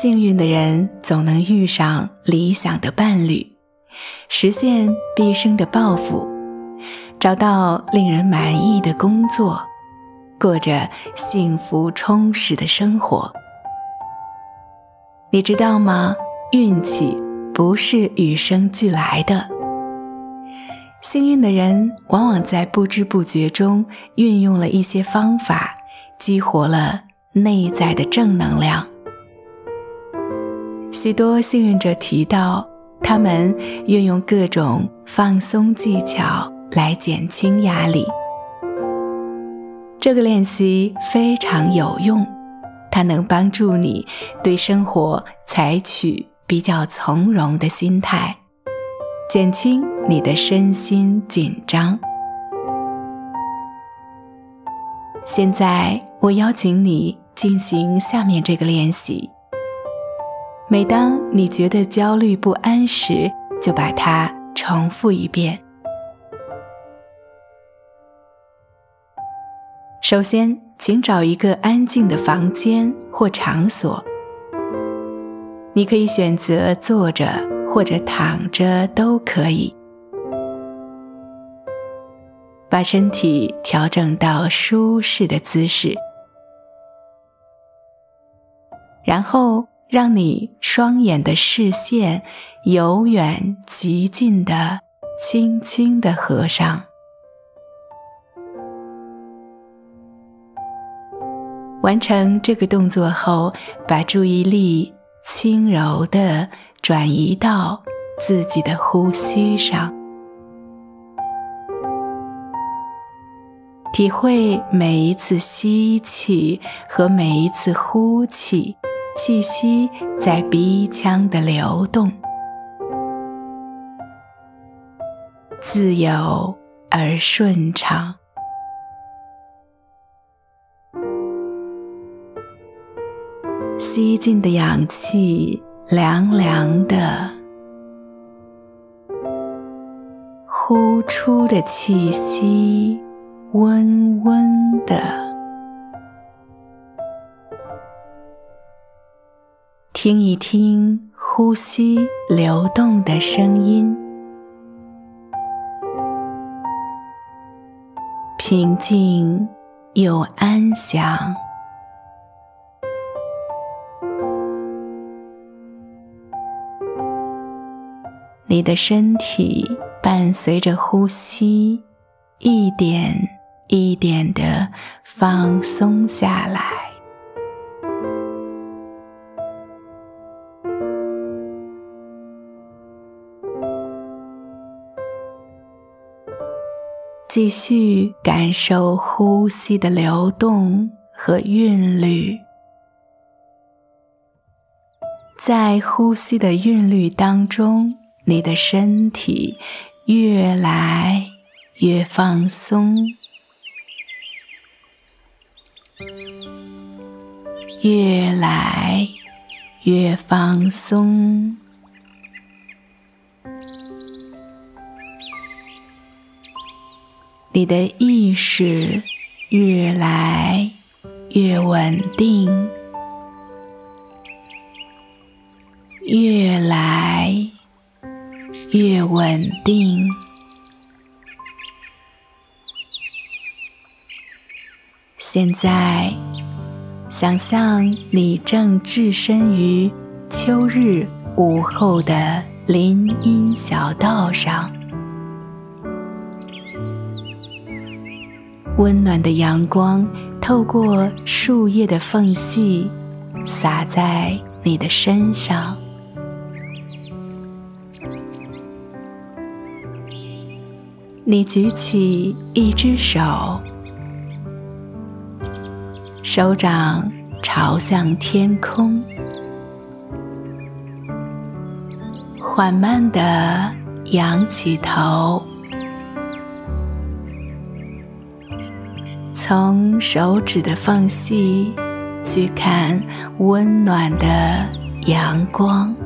幸运的人总能遇上理想的伴侣，实现毕生的抱负，找到令人满意的工作，过着幸福充实的生活。你知道吗？运气不是与生俱来的。幸运的人往往在不知不觉中运用了一些方法，激活了内在的正能量。许多幸运者提到，他们运用各种放松技巧来减轻压力。这个练习非常有用，它能帮助你对生活采取比较从容的心态，减轻你的身心紧张。现在，我邀请你进行下面这个练习。每当你觉得焦虑不安时，就把它重复一遍。首先，请找一个安静的房间或场所，你可以选择坐着或者躺着都可以，把身体调整到舒适的姿势，然后。让你双眼的视线由远及近的轻轻的合上，完成这个动作后，把注意力轻柔的转移到自己的呼吸上，体会每一次吸气和每一次呼气。气息在鼻腔的流动，自由而顺畅。吸进的氧气凉凉的，呼出的气息温温的。听一听呼吸流动的声音，平静又安详。你的身体伴随着呼吸，一点一点的放松下来。继续感受呼吸的流动和韵律，在呼吸的韵律当中，你的身体越来越放松，越来越放松。你的意识越来越稳定，越来越稳定。现在，想象你正置身于秋日午后的林荫小道上。温暖的阳光透过树叶的缝隙，洒在你的身上。你举起一只手，手掌朝向天空，缓慢地仰起头。从手指的缝隙去看温暖的阳光，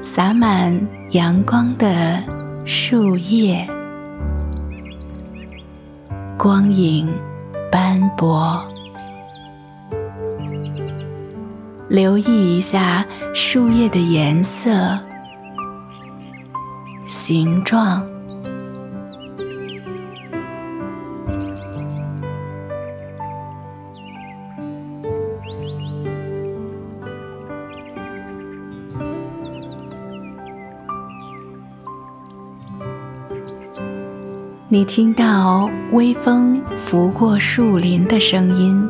洒满阳光的树叶，光影斑驳。留意一下树叶的颜色、形状。你听到微风拂过树林的声音，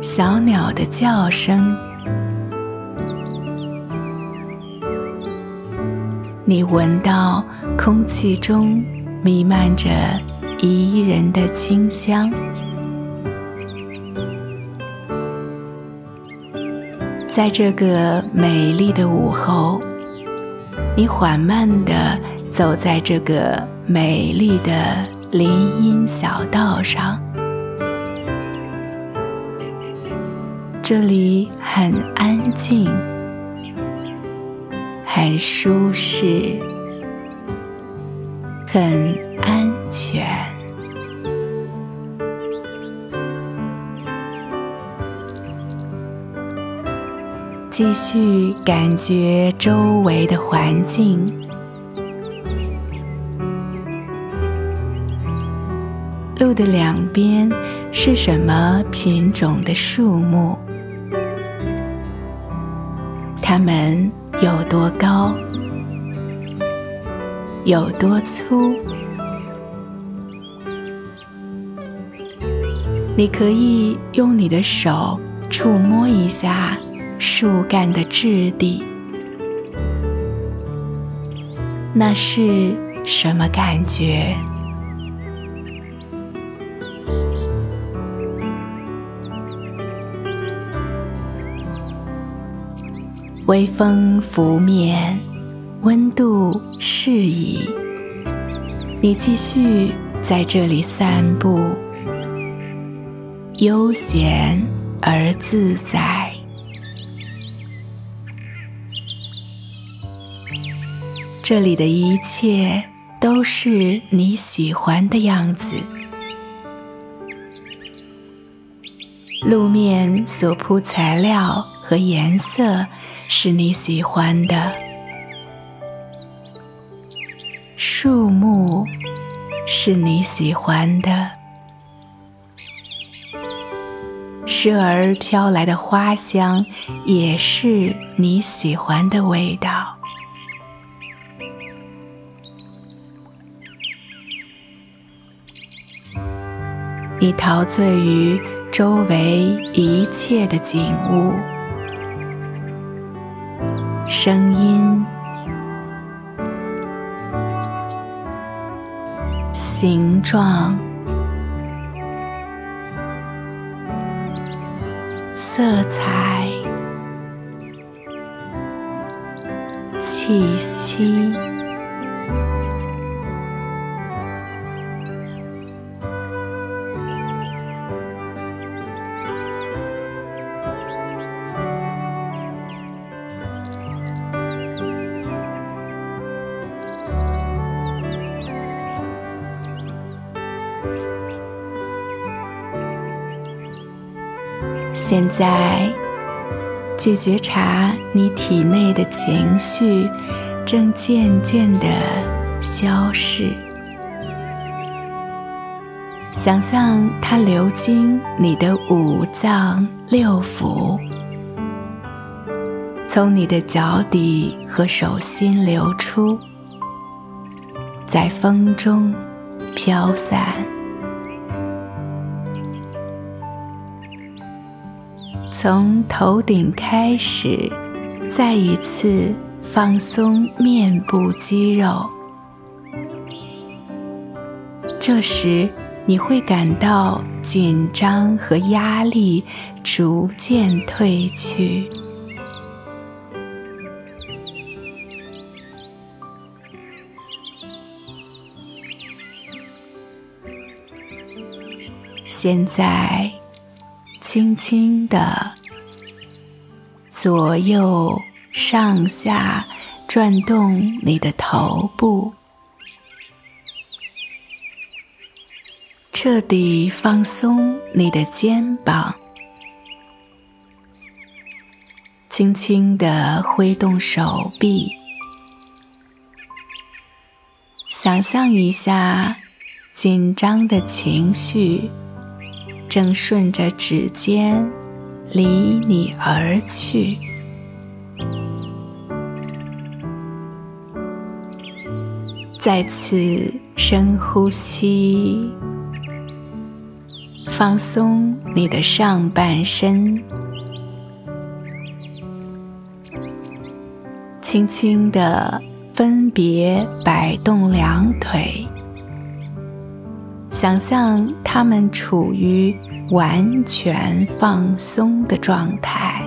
小鸟的叫声，你闻到空气中弥漫着宜人的清香，在这个美丽的午后，你缓慢的。走在这个美丽的林荫小道上，这里很安静，很舒适，很安全。继续感觉周围的环境。路的两边是什么品种的树木？它们有多高？有多粗？你可以用你的手触摸一下树干的质地，那是什么感觉？微风拂面，温度适宜。你继续在这里散步，悠闲而自在。这里的一切都是你喜欢的样子。路面所铺材料和颜色。是你喜欢的树木，是你喜欢的，时而飘来的花香，也是你喜欢的味道。你陶醉于周围一切的景物。声音、形状、色彩、气息。现在，去觉察你体内的情绪正渐渐的消逝，想象它流经你的五脏六腑，从你的脚底和手心流出，在风中飘散。从头顶开始，再一次放松面部肌肉。这时，你会感到紧张和压力逐渐褪去。现在。轻轻的左右上下转动你的头部，彻底放松你的肩膀、轻轻的挥动手臂，想象一下紧张的情绪。正顺着指尖离你而去。再次深呼吸，放松你的上半身。轻轻地分别摆动两腿，想象他们处于完全放松的状态。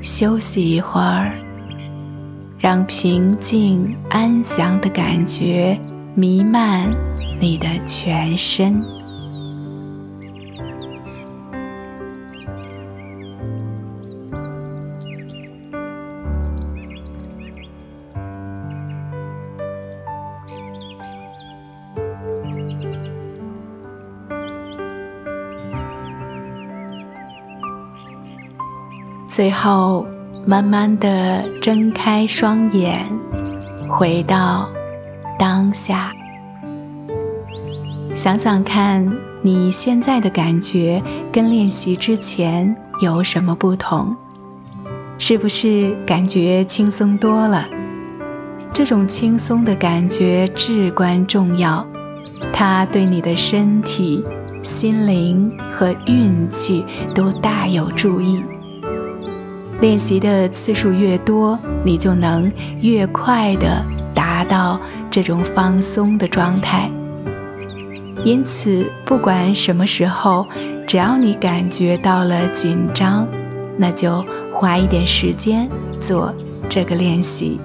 休息一会儿，让平静安详的感觉弥漫你的全身。最后，慢慢的睁开双眼，回到当下。想想看，你现在的感觉跟练习之前有什么不同？是不是感觉轻松多了？这种轻松的感觉至关重要，它对你的身体、心灵和运气都大有注意。练习的次数越多，你就能越快地达到这种放松的状态。因此，不管什么时候，只要你感觉到了紧张，那就花一点时间做这个练习。